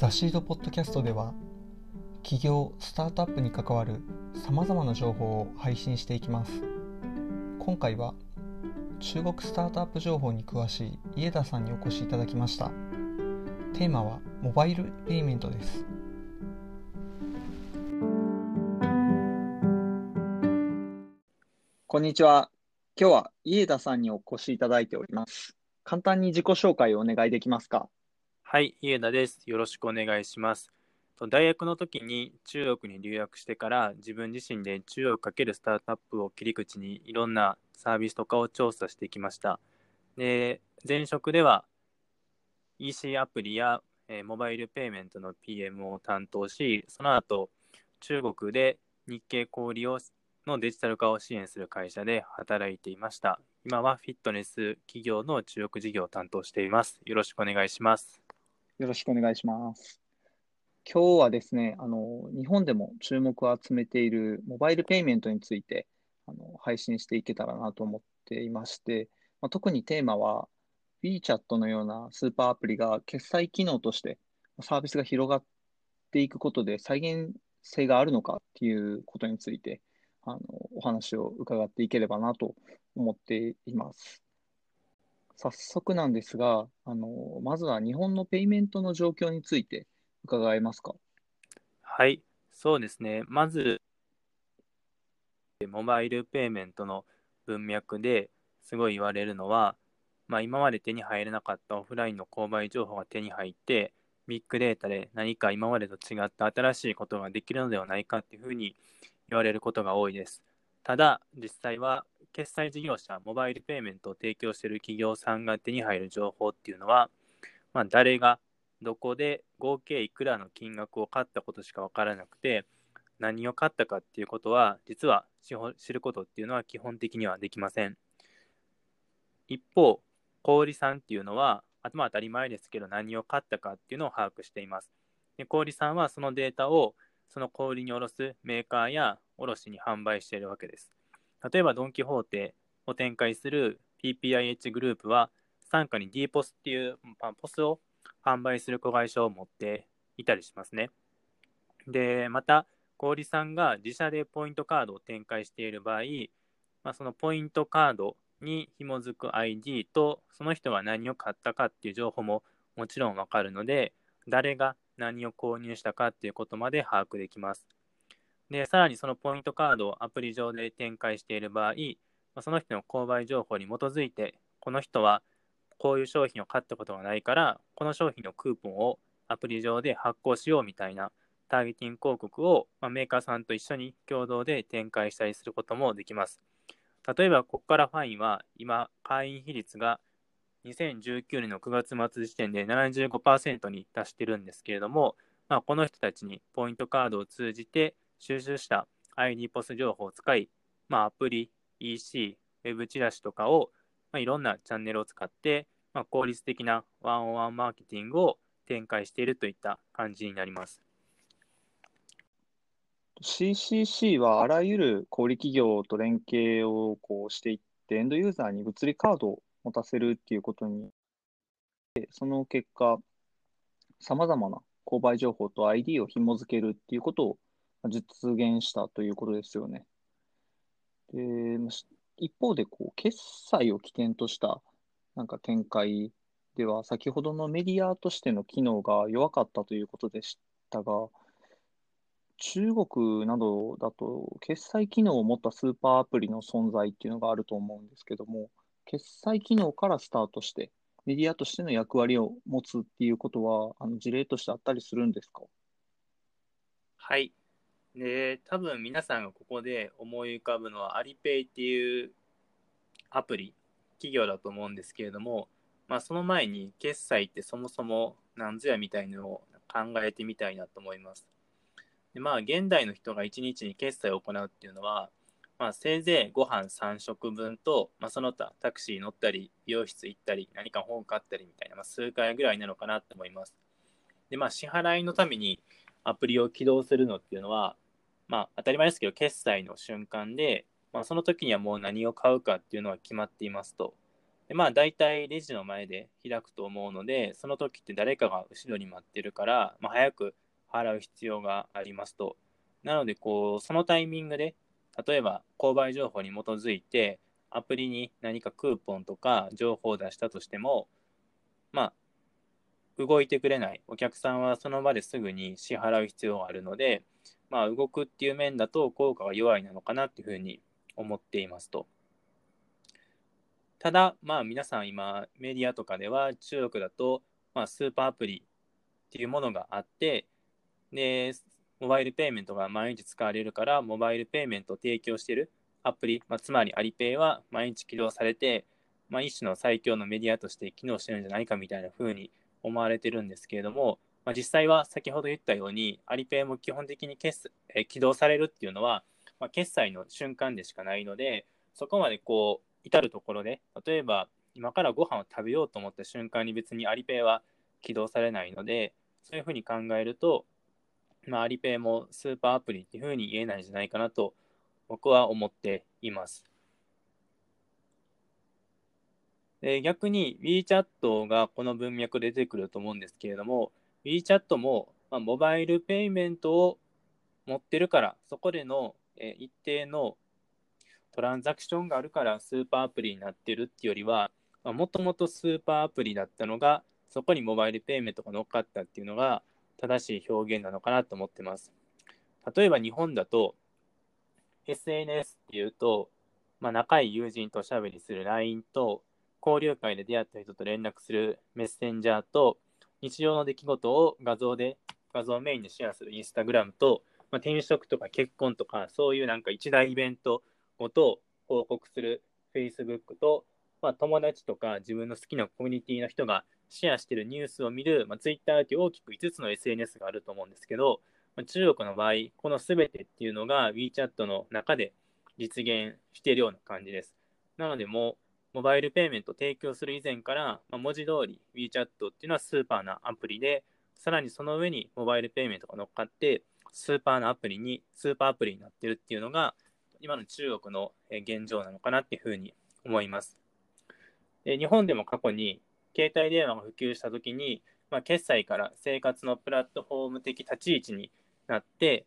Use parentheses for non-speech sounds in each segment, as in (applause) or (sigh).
ザ・シードポッドキャストでは企業スタートアップに関わるさまざまな情報を配信していきます。今回は中国スタートアップ情報に詳しい家田さんにお越しいただきました。テーマはモバイルペイメントです。こんにちは。今日は家田さんにお越しいただいております。簡単に自己紹介をお願いできますか？はい、家田です。よろしくお願いします。大学の時に中国に留学してから自分自身で中国×スタートアップを切り口にいろんなサービスとかを調査してきました。で、前職では EC アプリや、えモバイルペイメントの PM を担当し、その後中国で日系小売をのデジタル化を支援する会社で働いていました。今はフィットネス企業の中国事業を担当しています。よろしくお願いします。よろしくお願いします。今日はですね、あの、日本でも注目を集めているモバイルペイメントについて、あの、配信していけたらなと思っていまして、まあ、特にテーマは、WeChat のようなスーパーアプリが決済機能としてサービスが広がっていくことで再現性があるのかっていうことについて、あの、お話を伺っていければなと思っています。早速なんですが、あの、まずは日本のペイメントの状況について伺えますか？はい、そうですね。まず、モバイルペイメントの文脈ですごい言われるのは、まあ、今まで手に入れなかったオフラインの購買情報が手に入って、ビッグデータで何か今までと違った新しいことができるのではないかっていうふうに言われることが多いです。ただ、実際は決済事業者、モバイルペイメントを提供している企業さんが手に入る情報っていうのは、まあ、誰がどこで合計いくらの金額を買ったことしか分からなくて、何を買ったかっていうことは、実は知ることっていうのは基本的にはできません。一方、小売さんっていうのは、あまあ当たり前ですけど、何を買ったかっていうのを把握しています。で小売さんはそのデータをその小売に卸すメーカーや卸に販売しているわけです。例えば、ドン・キホーテを展開する PPIH グループは、傘下に D ポスっていう、まあポスを販売する子会社を持っていたりしますね。で、また、小売さんが自社でポイントカードを展開している場合、まあ、そのポイントカードに紐づく ID と、その人が何を買ったかっていう情報ももちろんわかるので、誰が何を購入したかっていうことまで把握できます。で、さらにそのポイントカードをアプリ上で展開している場合、まその人の購買情報に基づいて、この人はこういう商品を買ったことがないから、この商品のクーポンをアプリ上で発行しようみたいなターゲティング広告を、ま、メーカーさんと一緒に共同で展開したりすることもできます。例えば、ここからファインは今、会員比率が2019年の9月末時点で75%に達してるんですけれども、まあ、この人たちにポイントカードを通じて収集した ID ポス情報を使い、まあ、アプリ、EC、ウェブチラシとかを、まあ、いろんなチャンネルを使って、まあ、効率的なワンオンワンマーケティングを展開しているといった感じになります。CCC はあらゆる小売企業と連携をこうしていって、エンドユーザーに物理カードを持たせるっていうことに、その結果、さまざまな購買情報と ID を紐付けるっていうことを実現したということですよね。で、一方でこう、決済を起点としたなんか展開では、先ほどのメディアとしての機能が弱かったということでしたが、中国などだと、決済機能を持ったスーパーアプリの存在っていうのがあると思うんですけども、決済機能からスタートして、メディアとしての役割を持つっていうことは、あの事例としてあったりするんですか？はい。で、多分皆さんがここで思い浮かぶのはアリペイっていうアプリ、企業だと思うんですけれども、まあその前に決済ってそもそも何ぞやみたいのを考えてみたいなと思います。でまあ現代の人が1日に決済を行うっていうのは、まあせいぜいご飯3食分と、まあその他タクシー乗ったり、美容室行ったり、何か本買ったりみたいな、まあ数回ぐらいなのかなと思います。で、まあ支払いのためにアプリを起動するのっていうのは、まあ当たり前ですけど、決済の瞬間で、まあその時にはもう何を買うかっていうのは決まっていますと。でまあ大体レジの前で開くと思うので、その時って誰かが後ろに待ってるから、まあ、早く払う必要がありますと。なので、こう、そのタイミングで、例えば購買情報に基づいて、アプリに何かクーポンとか情報を出したとしても、まあ、動いてくれないお客さんはその場ですぐに支払う必要があるので、まあ、動くっていう面だと効果が弱いなのかなっていうふうに思っていますと。ただ、まあ、皆さん今メディアとかでは中国だと、まあ、スーパーアプリっていうものがあって、で、モバイルペイメントが毎日使われるから、モバイルペイメントを提供しているアプリ、まあ、つまりアリペイは毎日起動されて、まあ、一種の最強のメディアとして機能してるんじゃないかみたいな風に思われてるんですけれども、まあ、実際は先ほど言ったように、アリペイも基本的に決え起動されるっていうのは、まあ、決済の瞬間でしかないので、そこまでこう、至るところで、例えば今からご飯を食べようと思った瞬間に別にアリペイは起動されないので、そういうふうに考えると、まあ、アリペイもスーパーアプリっていうふうに言えないんじゃないかなと僕は思っています。で逆に WeChat がこの文脈で出てくると思うんですけれども、WeChat も、まあ、モバイルペイメントを持ってるから、そこでの、え一定のトランザクションがあるからスーパーアプリになってるっていうよりは、もともとスーパーアプリだったのが、そこにモバイルペイメントが乗っかったっていうのが正しい表現なのかなと思ってます。例えば日本だと、SNS っていうと、まあ、仲いい友人とおしゃべりする LINE と、交流会で出会った人と連絡するメッセンジャーと、日常の出来事を画像で、画像をメインでシェアするインスタグラムと、まあ、転職とか結婚とか、そういうなんか一大イベントごとを報告する Facebook と、まあ、友達とか自分の好きなコミュニティの人がシェアしているニュースを見る、まあ、Twitter という大きく5つの SNS があると思うんですけど、まあ、中国の場合、この全てっていうのが WeChat の中で実現しているような感じです。なので、もうモバイルペイメント提供する以前から、まあ、文字通り WeChat っていうのはスーパーなアプリで、さらにその上にモバイルペイメントが乗っかって、スーパーなアプリに、スーパーアプリになってるっていうのが、今の中国の現状なのかなっていうふうに思います。で日本でも過去に携帯電話が普及したときに、まあ、決済から生活のプラットフォーム的立ち位置になって、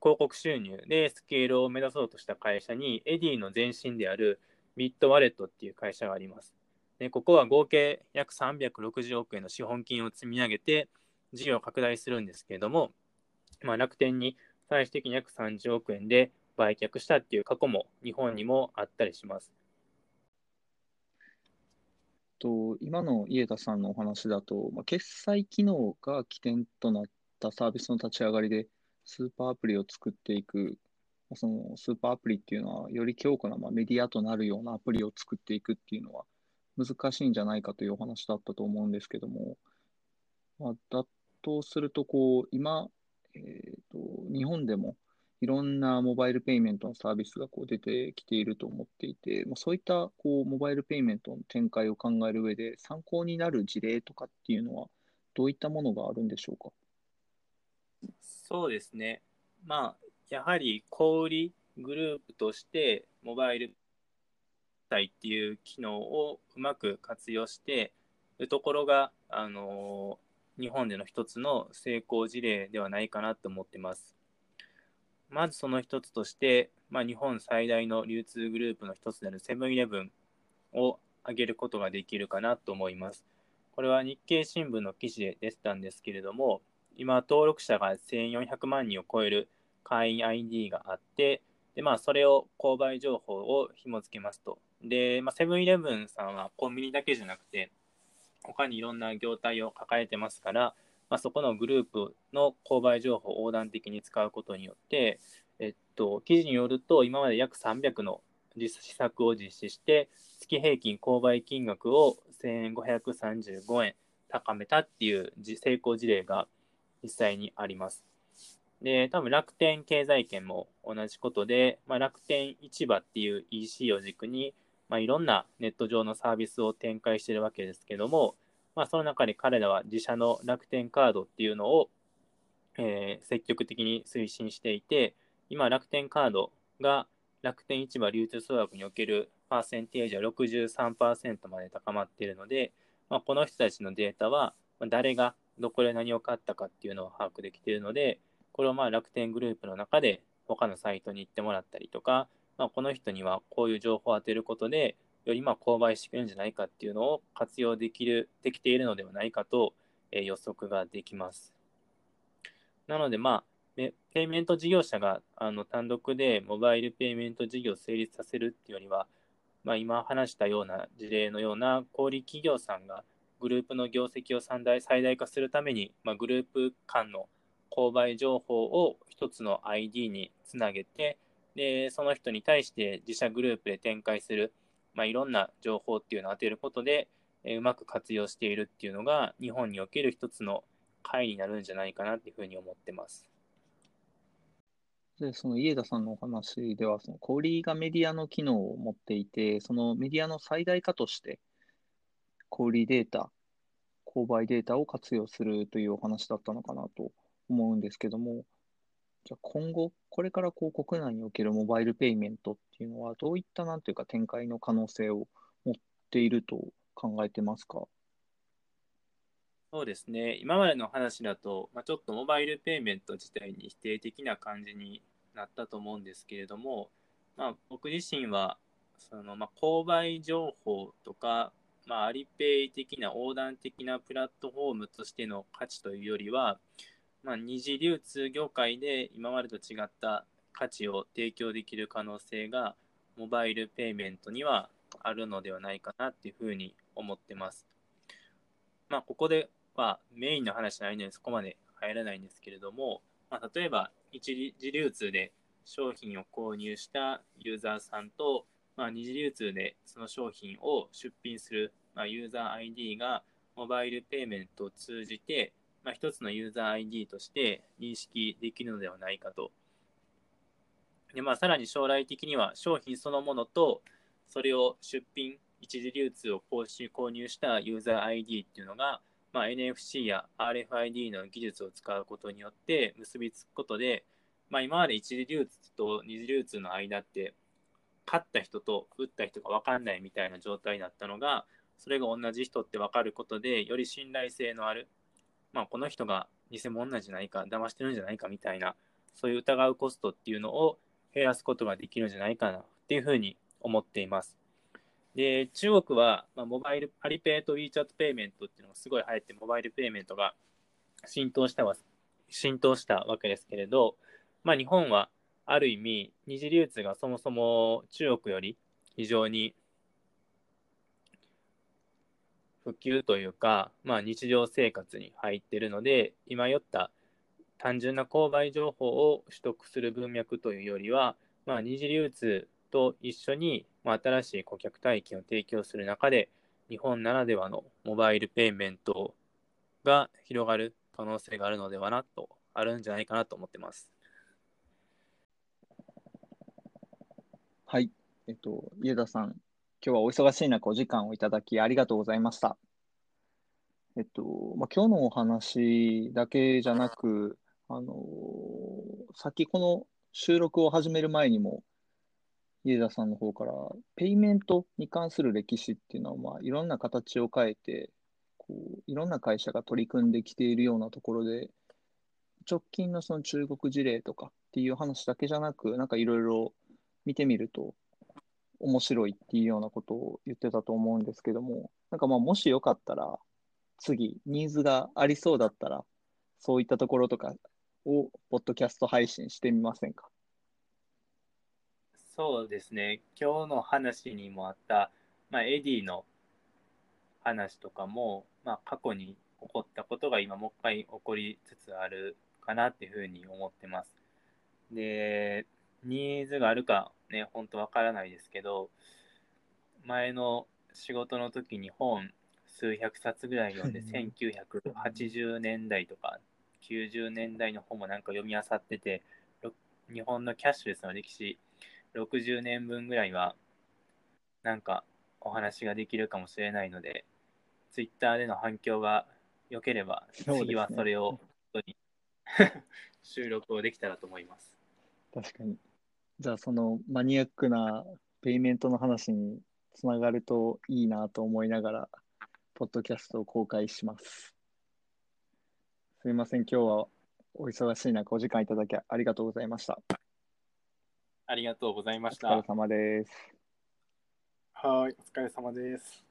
広告収入でスケールを目指そうとした会社に、 Edy の前身であるビットワレットっていう会社があります。でここは合計約360億円の資本金を積み上げて、事業を拡大するんですけれども、まあ、楽天に最終的に約30億円で売却したっていう過去も日本にもあったりします。と今の家田さんのお話だと、まあ、決済機能が起点となったサービスの立ち上がりで、スーパーアプリを作っていくそのスーパーアプリっていうのは、より強固なまあメディアとなるようなアプリを作っていくっていうのは難しいんじゃないかというお話だったと思うんですけども、まあ、だとするとこう、今、えーと、日本でもいろんなモバイルペイメントのサービスがこう出てきていると思っていて、まあ、そういったこうモバイルペイメントの展開を考える上で参考になる事例とかっていうのは、どういったものがあるんでしょうか？そうですね。まあ、やはり小売グループとしてモバイル体っていう機能をうまく活用してるところが、あの日本での一つの成功事例ではないかなと思ってます。まずその一つとして、まあ、日本最大の流通グループの一つであるセブンイレブンを挙げることができるかなと思います。これは日経新聞の記事で出てたんですけれども、今登録者が1400万人を超える会員 ID があって、で、まあ、それを購買情報を紐付けますと。で、まあ、セブンイレブンさんはコンビニだけじゃなくて、他にいろんな業態を抱えてますから、まあ、そこのグループの購買情報を横断的に使うことによって、えっと、記事によると、今まで約300の施策を実施して、月平均購買金額を1535円高めたっていう成功事例が実際にあります。で、多分楽天経済圏も同じことで、まあ、楽天市場っていう EC を軸に、まあ、いろんなネット上のサービスを展開してるわけですけども、まあ、その中で彼らは自社の楽天カードっていうのを、えー、積極的に推進していて、今、楽天カードが楽天市場流通総額におけるパーセンテージは63%まで高まっているので、まあ、この人たちのデータは誰がどこで何を買ったかっていうのを把握できているので、これをまあ楽天グループの中で他のサイトに行ってもらったりとか、まあ、この人にはこういう情報を当てることで、よりま購買してくれるんじゃないかっていうのを活用できる、できているのではないかと、え、予測ができます。なので、まあ、ペイメント事業者があの単独でモバイルペイメント事業を成立させるっていうよりは、まあ、今話したような事例のような小売企業さんがグループの業績を最大最大化するために、まあ、グループ間の購買情報を一つの ID につなげてでその人に対して自社グループで展開する、まあ、いろんな情報っていうのを当てることで、えうまく活用しているっていうのが日本における一つの回になるんじゃないかなっていうふうに思ってます。で、その家田さんのお話では、その小売がメディアの機能を持っていて、そのメディアの最大化として、小売データ、購買データを活用するというお話だったのかなと思うんですけども、じゃあ今後、これからこう国内におけるモバイルペイメントっていうのは、どういったなんていうか展開の可能性を持っていると考えてますか？そうですね、今までの話だと、まあ、ちょっとモバイルペイメント自体に否定的な感じになったと思うんですけれども、まあ、僕自身はその、まあ、購買情報とか、まあ、アリペイ的な横断的なプラットフォームとしての価値というよりは、まあ、二次流通業界で今までと違った価値を提供できる可能性がモバイルペイメントにはあるのではないかなっていうふうに思ってます。まあ、ここではメインの話じゃないのでそこまで入らないんですけれども、まあ、例えば一次流通で商品を購入したユーザーさんと、まあ、二次流通でその商品を出品する、まあ、ユーザー ID がモバイルペイメントを通じて、まあ、一つのユーザー ID として認識できるのではないかと。でまあ、さらに将来的には商品そのものとそれを出品、一次流通を購入したユーザー ID っていうのが、まあ、NFC や RFID の技術を使うことによって結びつくことで、まあ、今まで一次流通と二次流通の間って勝った人と打った人が分かんないみたいな状態だったのがそれが同じ人って分かることでより信頼性のある、まあ、この人が偽物なんじゃないか騙してるんじゃないかみたいなそういう疑うコストっていうのを減らすことができるんじゃないかなっていうふうに思っています。で、中国は、まあ、モバイル、アリペイと WeChat ペイメントっていうのがすごい流行って、モバイルペイメントが浸透したわ浸透したわけですけれど、まあ、日本はある意味、二次流通がそもそも中国より非常に普及というか、まあ、日常生活に入っているので、今言った単純な購買情報を取得する文脈というよりは、まあ、二次流通と一緒にまあ、新しい顧客体験を提供する中で、日本ならではのモバイルペイメントが広がる可能性があるのではなと、あるんじゃないかなと思ってます。はい。えっと、家田さん、今日はお忙しい中、お時間をいただきありがとうございました。えっと、まあ、今日のお話だけじゃなく、あのさっきこの収録を始める前にも家田さんの方から、ペイメントに関する歴史っていうのは、まあ、いろんな形を変えて、こういろんな会社が取り組んできているようなところで、直近のその中国事例とかっていう話だけじゃなく、なんかいろいろ見てみると面白いっていうようなことを言ってたと思うんですけども、なんかまあもしよかったら、次、ニーズがありそうだったら、そういったところとかを、ポッドキャスト配信してみませんか？そうですね、今日の話にもあった、まあ、エディの話とかも、まあ、過去に起こったことが今もう一回起こりつつあるかなっていうふうに思ってます。で、ニーズがあるかね、本当わからないですけど、前の仕事の時に本数百冊ぐらい読んで、1980年代とか90年代の本もなんか読み漁ってて、日本のキャッシュレスの歴史60年分ぐらいは、なんかお話ができるかもしれないので、ツイッターでの反響が良ければ、次はそれを本当に (laughs) 収録をできたらと思います。確かに。じゃあ、そのマニアックなペイメントの話につながるといいなと思いながら、ポッドキャストを公開します。すいません、今日はお忙しい中、お時間いただきありがとうございました。ありがとうございましたお疲れ。様です。はい、お疲れ様です。